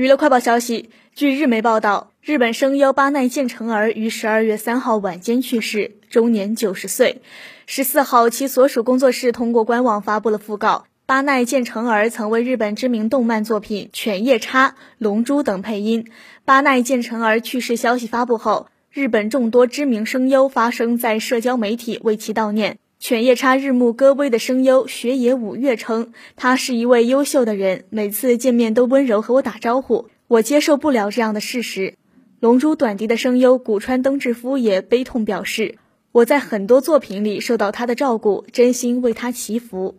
娱乐快报消息，据日媒报道，日本声优八奈健成儿于十二月三号晚间去世，终年九十岁。十四号，其所属工作室通过官网发布了讣告。八奈健成儿曾为日本知名动漫作品《犬夜叉》《龙珠》等配音。八奈健成儿去世消息发布后，日本众多知名声优发声在社交媒体为其悼念。犬夜叉日暮歌薇的声优雪野五月称，他是一位优秀的人，每次见面都温柔和我打招呼，我接受不了这样的事实。龙珠短笛的声优古川登志夫也悲痛表示，我在很多作品里受到他的照顾，真心为他祈福。